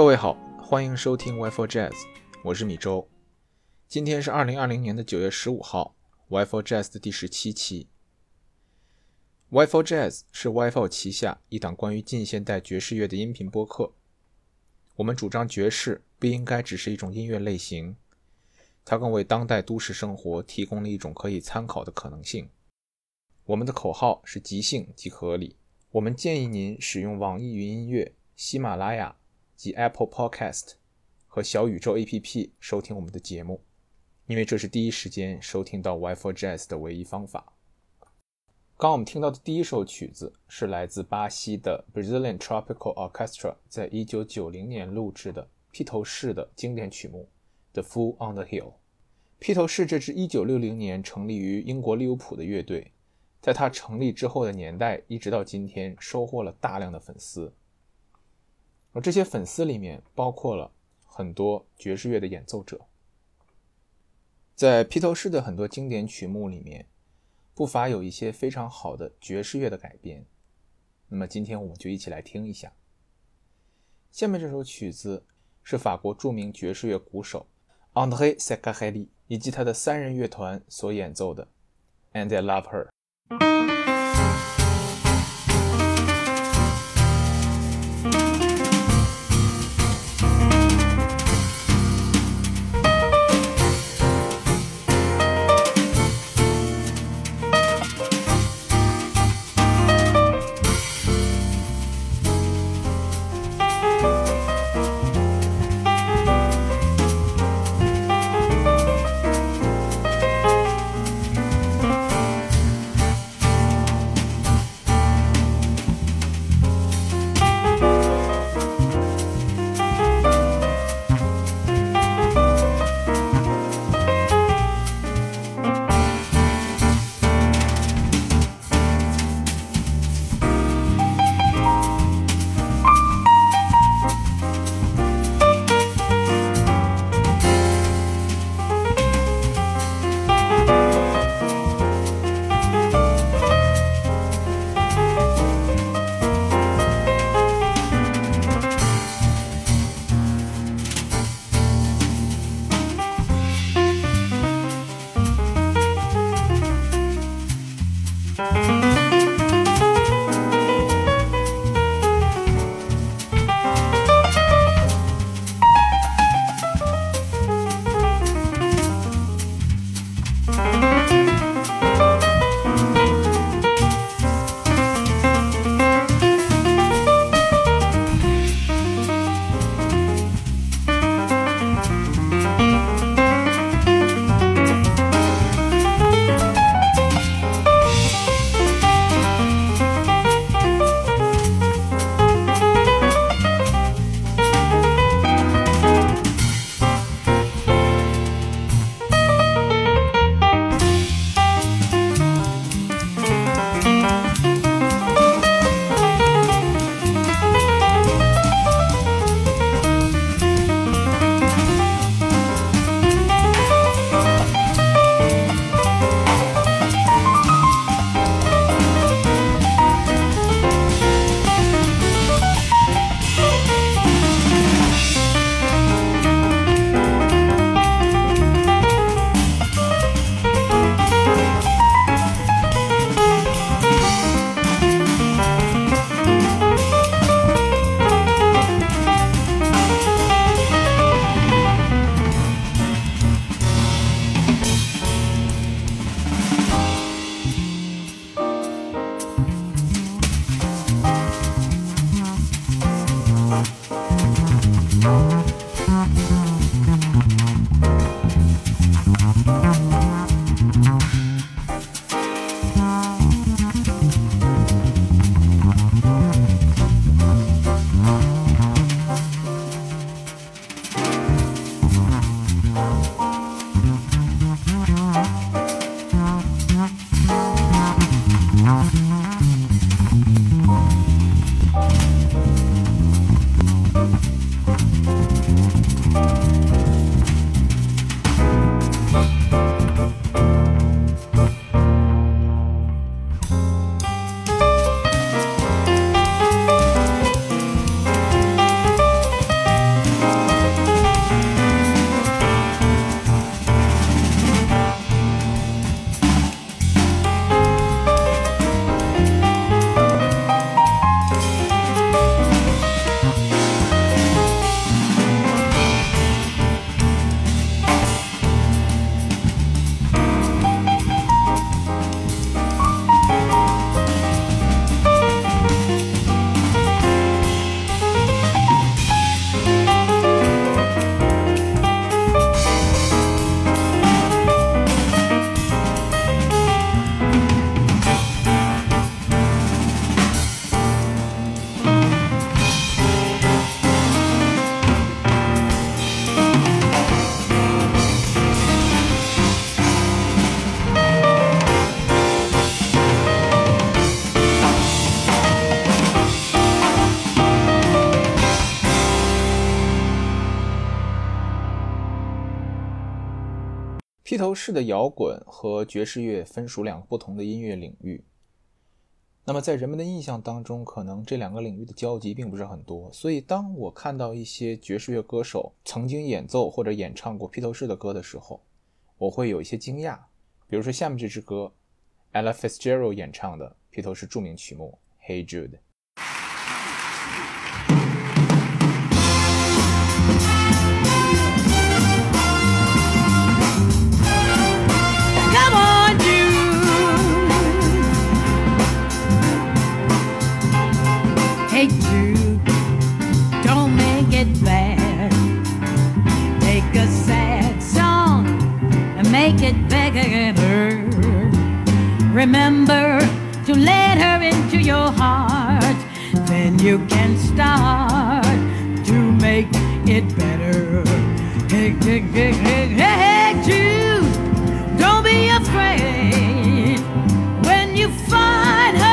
各位好，欢迎收听 Wi-Fi Jazz，我是米周。今天是二零二零年的九月十五号，Wi-Fi Jazz 的第十七期。Wi-Fi Jazz 是 Wi-Fi 旗下一档关于近现代爵士乐的音频播客。我们主张爵士不应该只是一种音乐类型，它更为当代都市生活提供了一种可以参考的可能性。我们的口号是即兴即合理。我们建议您使用网易云音乐、喜马拉雅。及 Apple Podcast 和小宇宙 APP 收听我们的节目，因为这是第一时间收听到 Wi-Fi Jazz 的唯一方法。刚我们听到的第一首曲子是来自巴西的 Brazilian Tropical Orchestra 在一九九零年录制的披头士的经典曲目《The Fool on the Hill》。披头士这支一九六零年成立于英国利物浦的乐队，在它成立之后的年代一直到今天，收获了大量的粉丝。而这些粉丝里面包括了很多爵士乐的演奏者，在披头士的很多经典曲目里面，不乏有一些非常好的爵士乐的改编。那么今天我们就一起来听一下。下面这首曲子是法国著名爵士乐鼓手 André s e c a h e l i 以及他的三人乐团所演奏的《And I Love Her》。头士的摇滚和爵士乐分属两个不同的音乐领域。那么在人们的印象当中，可能这两个领域的交集并不是很多。所以当我看到一些爵士乐歌手曾经演奏或者演唱过披头士的歌的时候，我会有一些惊讶。比如说下面这支歌，Ella Fitzgerald 演唱的披头士著名曲目《Hey Jude》。Remember to let her into your heart, then you can start to make it better. Hey, hey, hey, hey, hey, hey Jude, don't be afraid when you find her.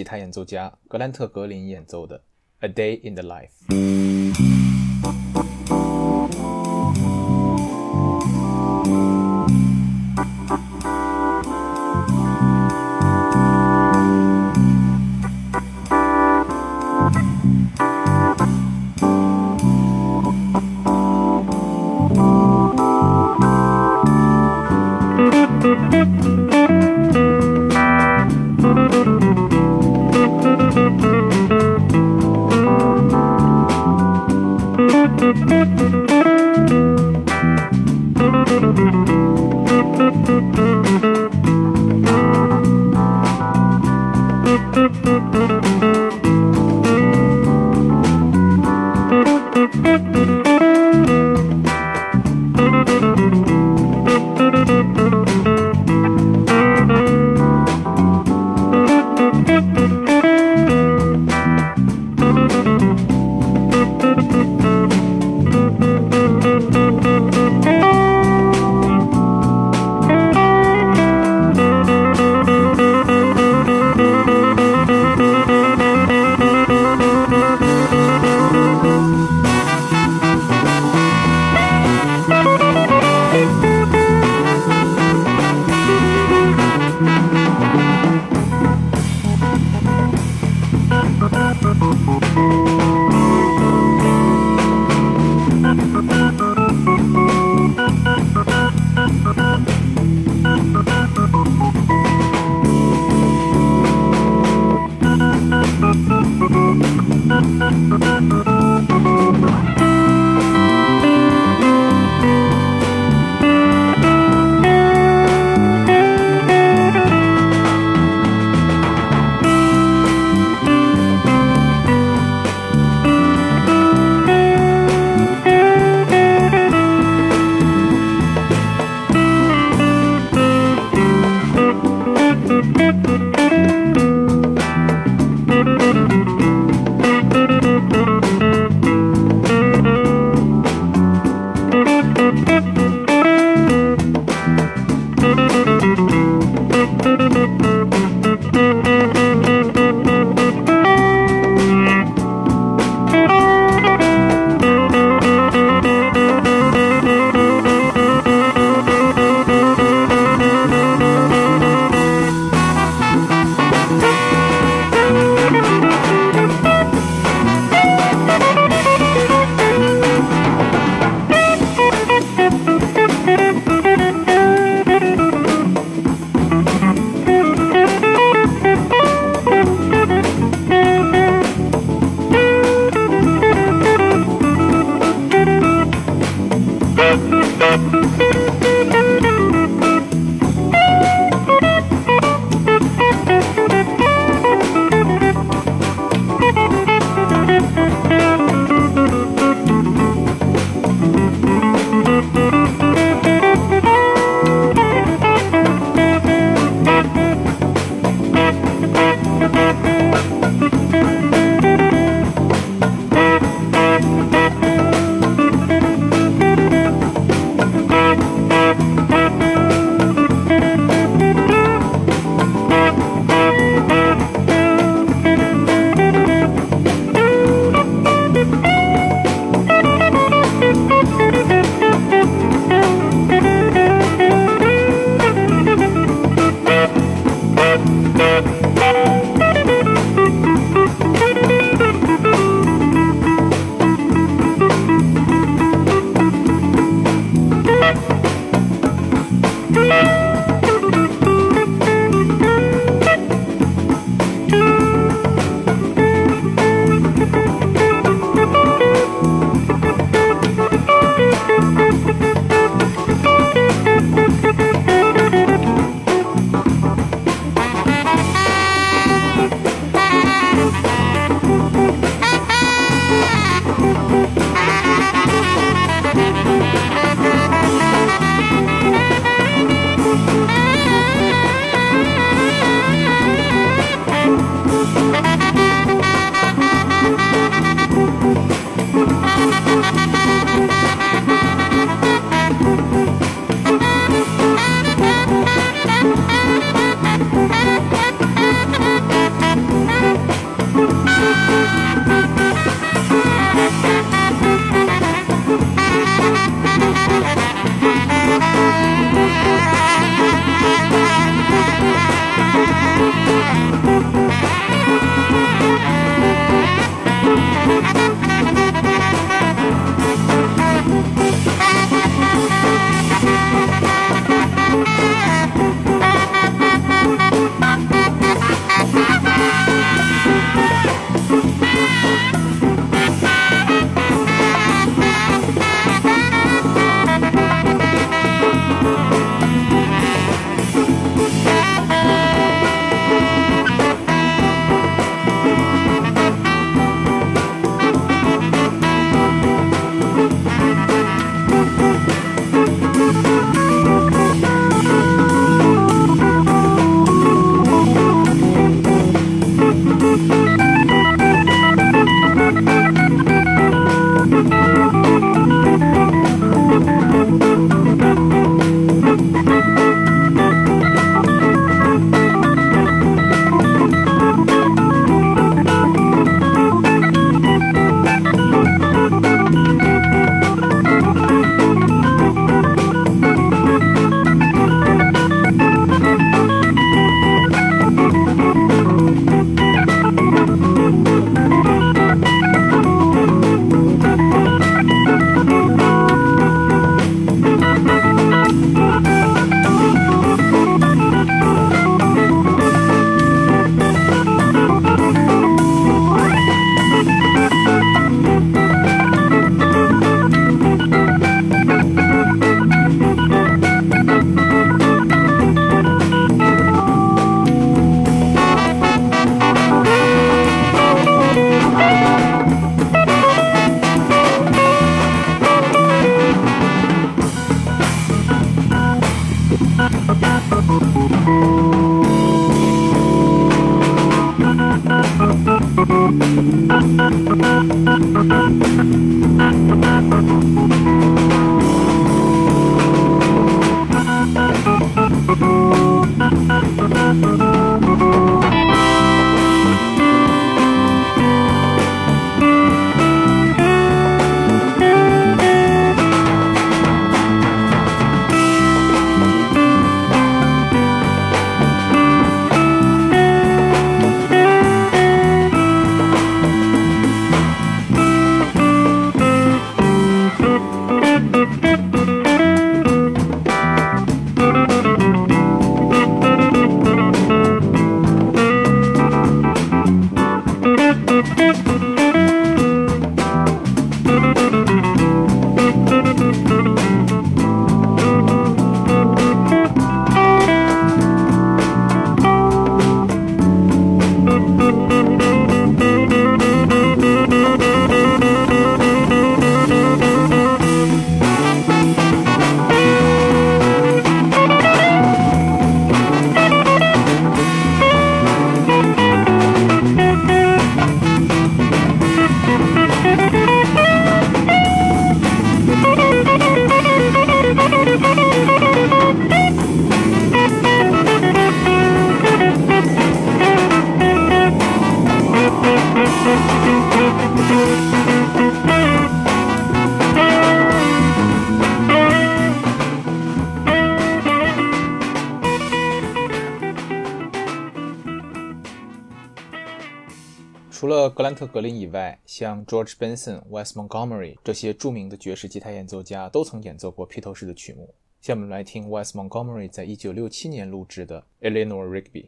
吉他演奏家格兰特·格林演奏的《A Day in the Life》。Thank 特·格林以外，像 George Benson、Wes Montgomery 这些著名的爵士吉他演奏家都曾演奏过披头士的曲目。下面我们来听 Wes Montgomery 在一九六七年录制的 Eleanor Rigby。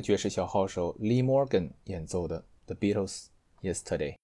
爵士小号手 Lee Morgan 演奏的《The Beatles Yesterday》。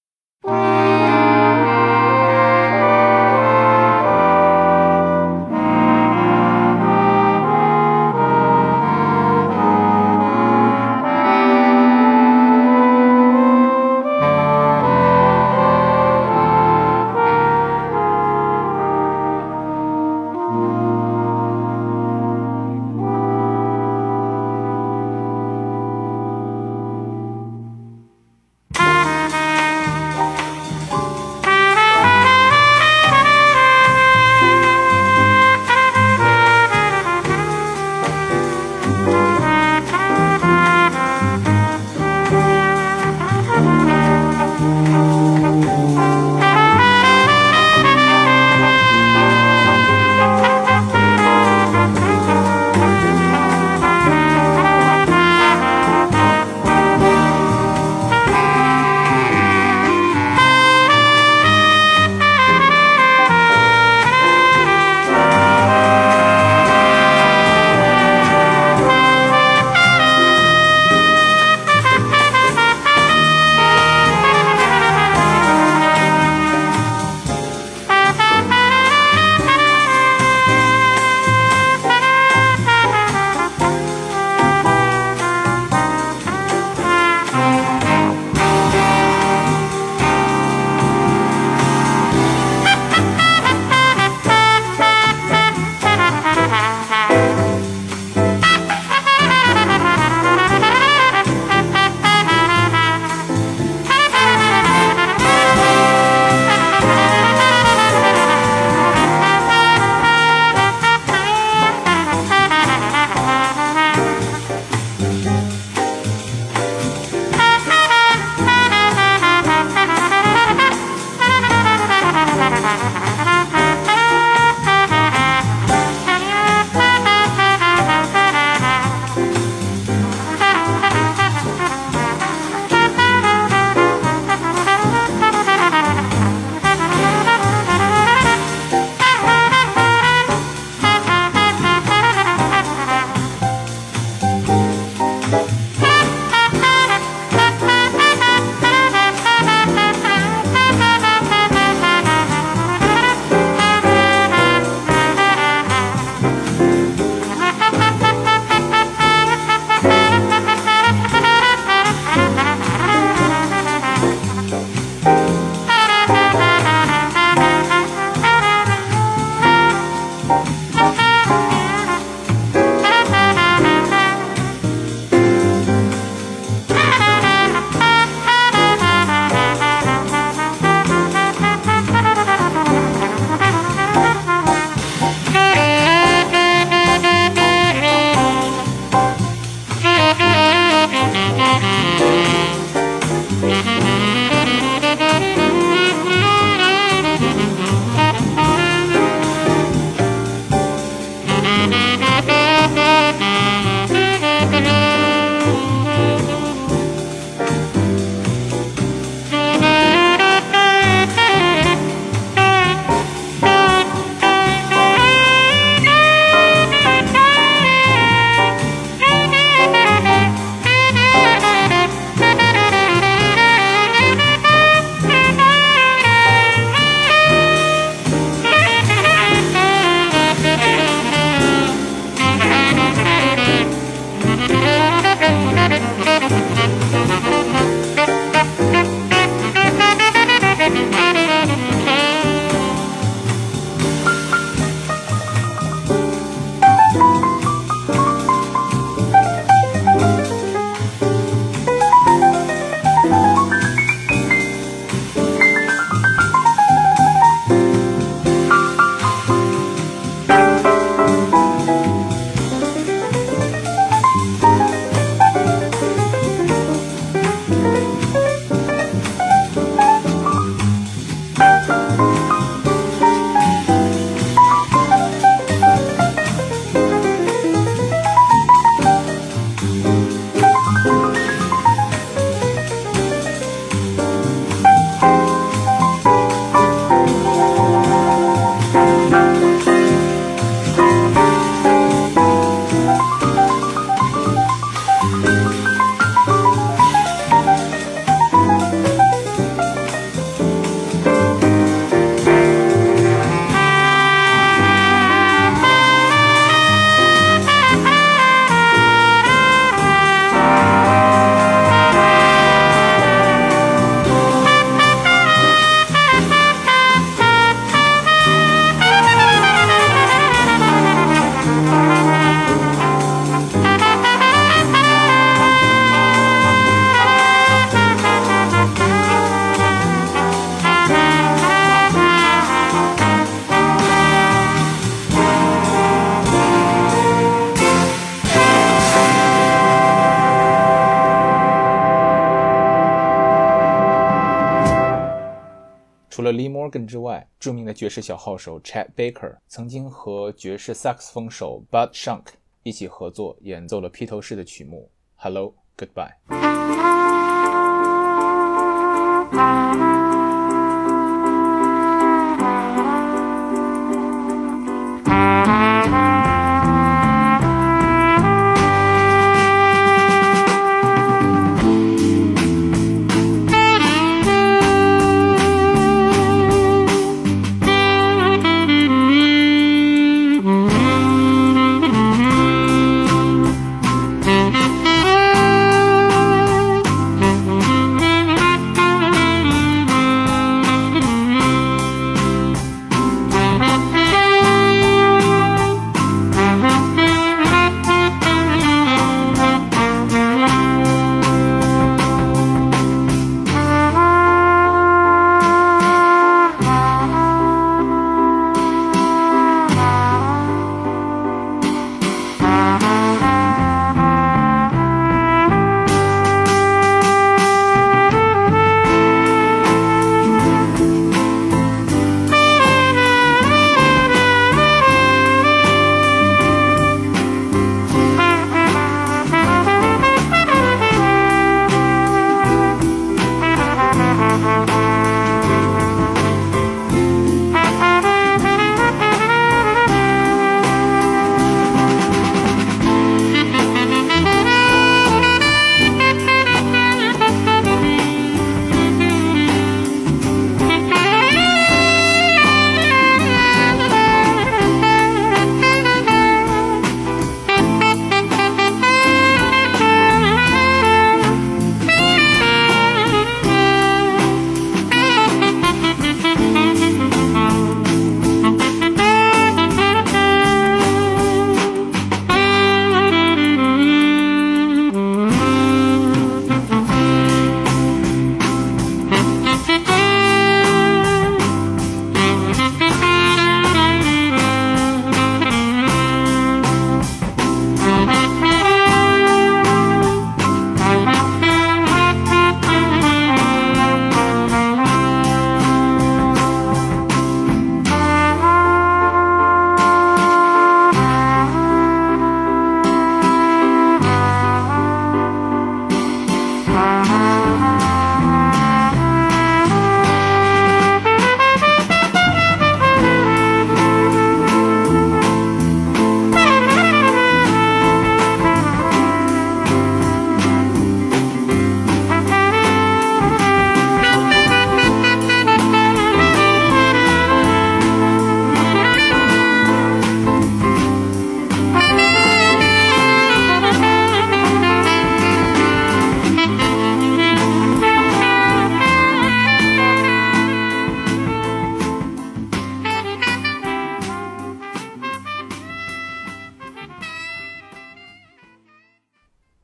除了 Lee Morgan 之外，著名的爵士小号手 Chet Baker 曾经和爵士萨克斯风手 Bud Shank 一起合作演奏了披头士的曲目《Hello Goodbye》。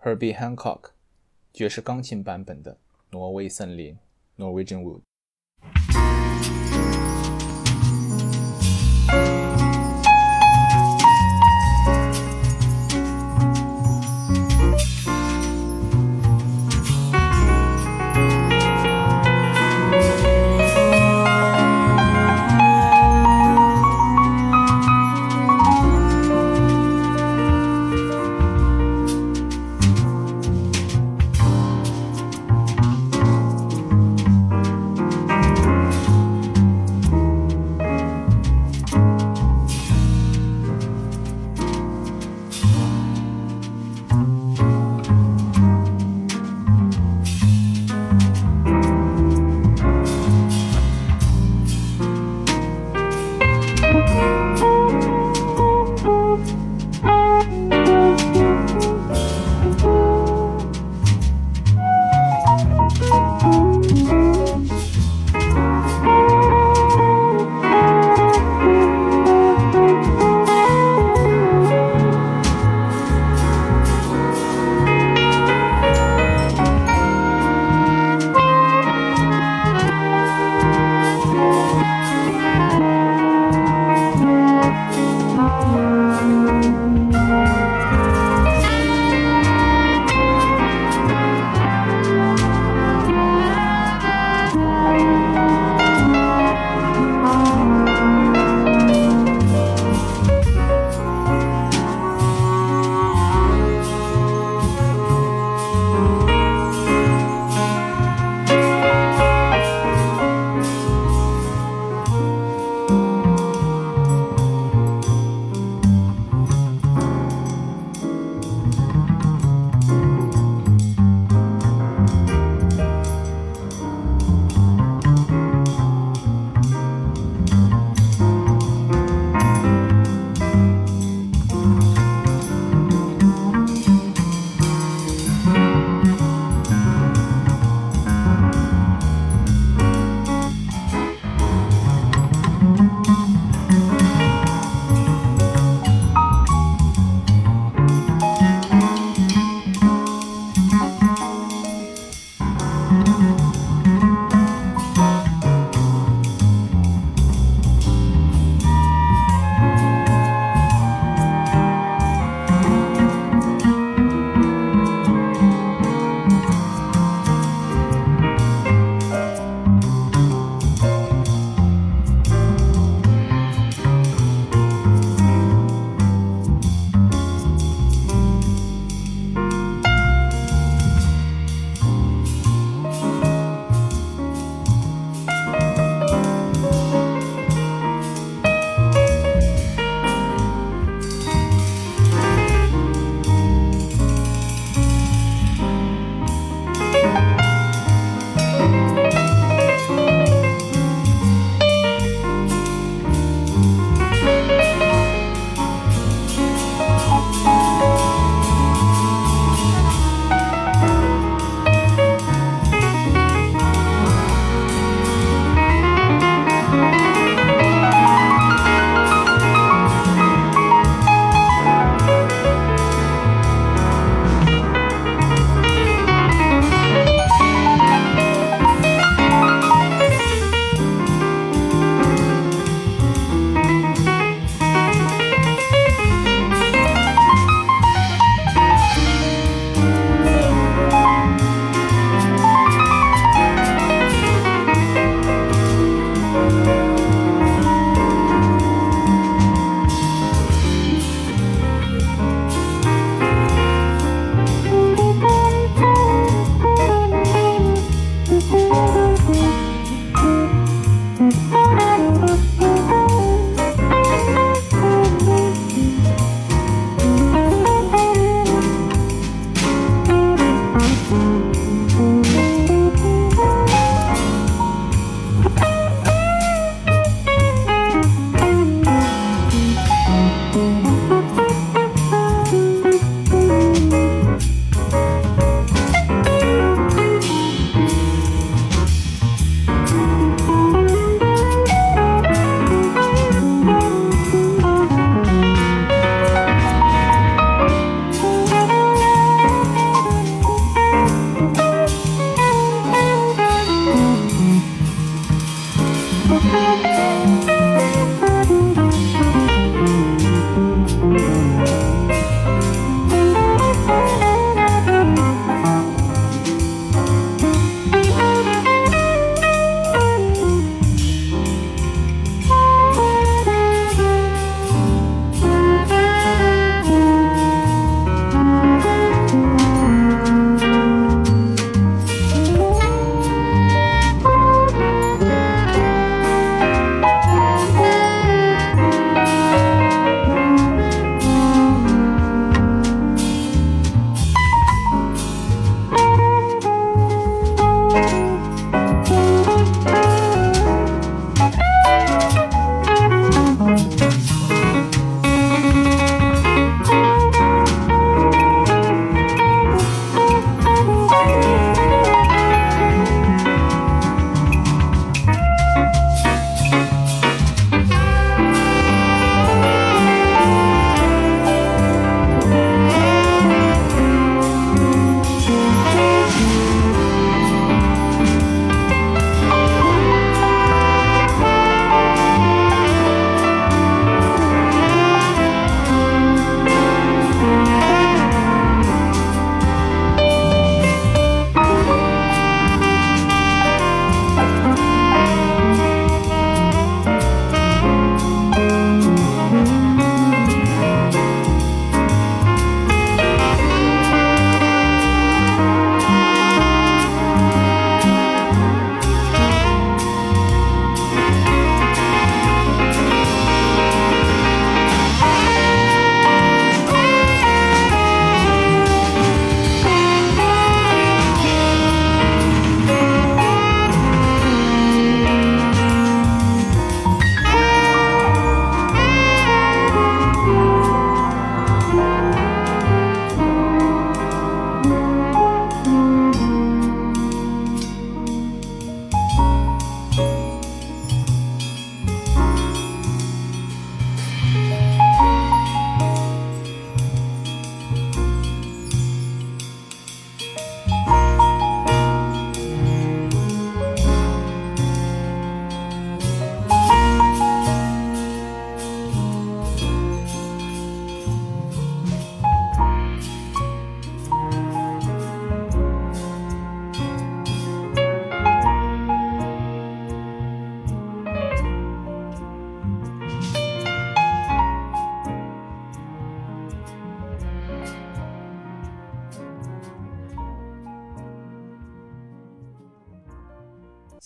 Herbie Hancock，爵士钢琴版本的《挪威森林》（Norwegian Wood）。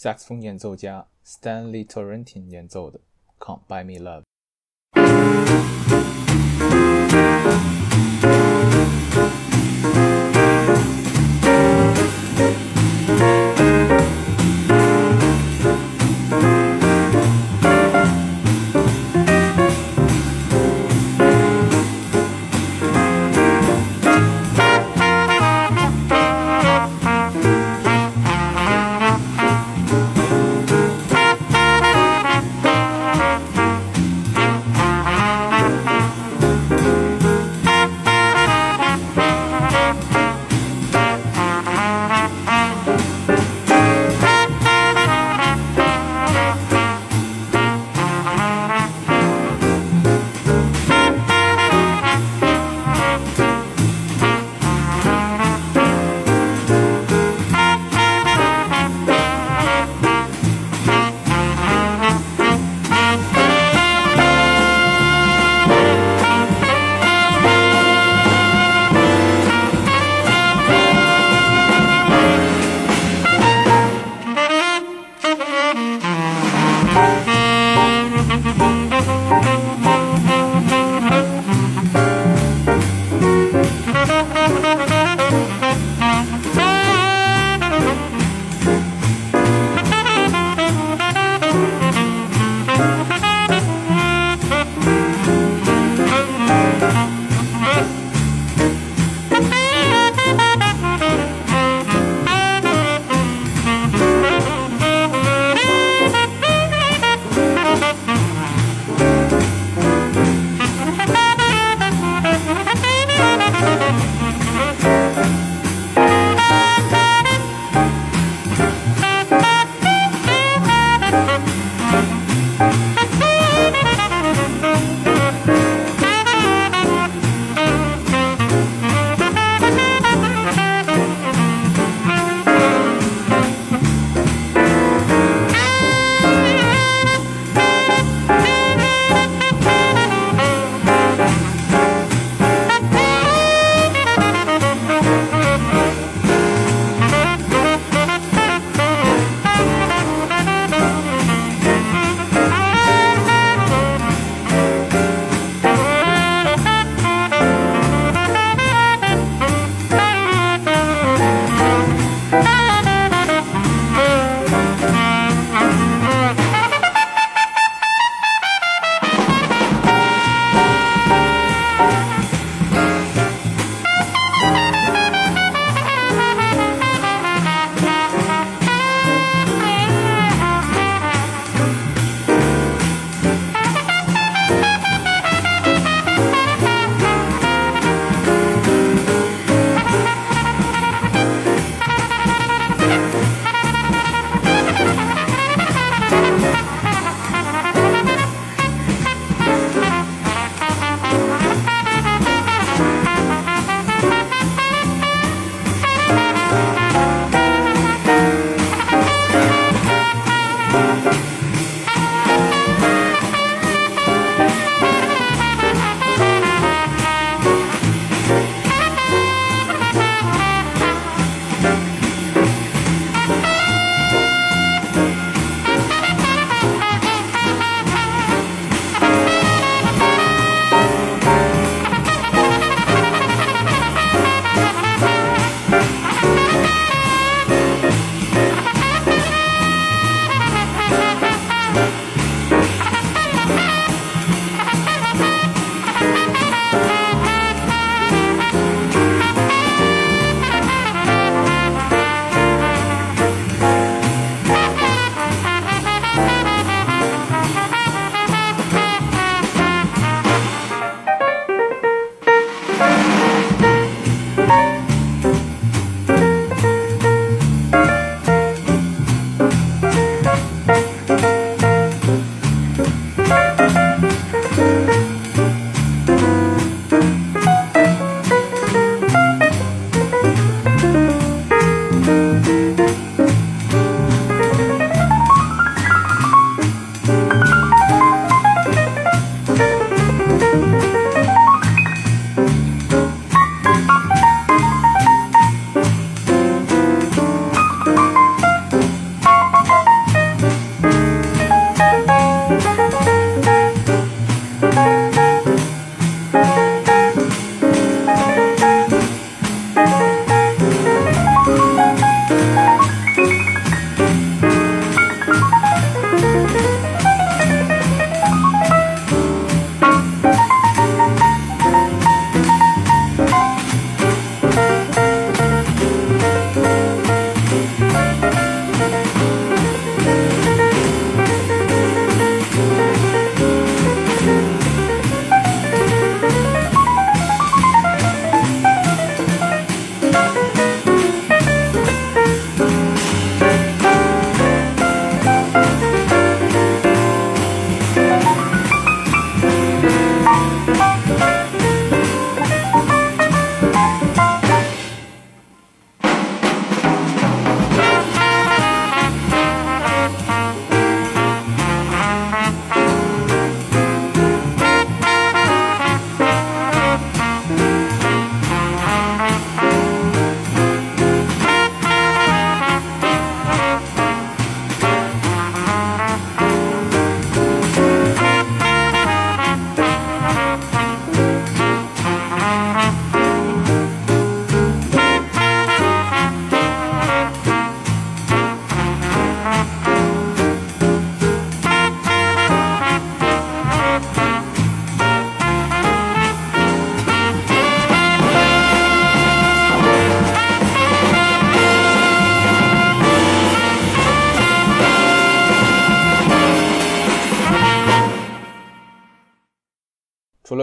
萨克斯风演奏家 Stanley Torrentin 演奏的《Can't Buy Me Love》。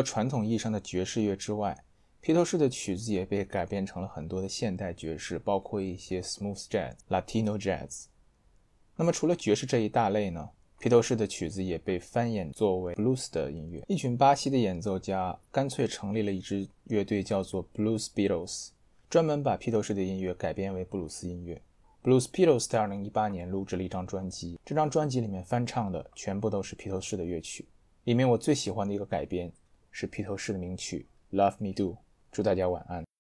了传统意义上的爵士乐之外，披头士的曲子也被改编成了很多的现代爵士，包括一些 smooth jazz、Latino jazz。那么除了爵士这一大类呢，披头士的曲子也被翻演作为 blues 的音乐。一群巴西的演奏家干脆成立了一支乐队，叫做 Blues Beatles，专门把披头士的音乐改编为布鲁斯音乐。Blues Beatles 在2018年录制了一张专辑，这张专辑里面翻唱的全部都是披头士的乐曲。里面我最喜欢的一个改编是披头士的名曲《Love Me Do》。祝大家晚安。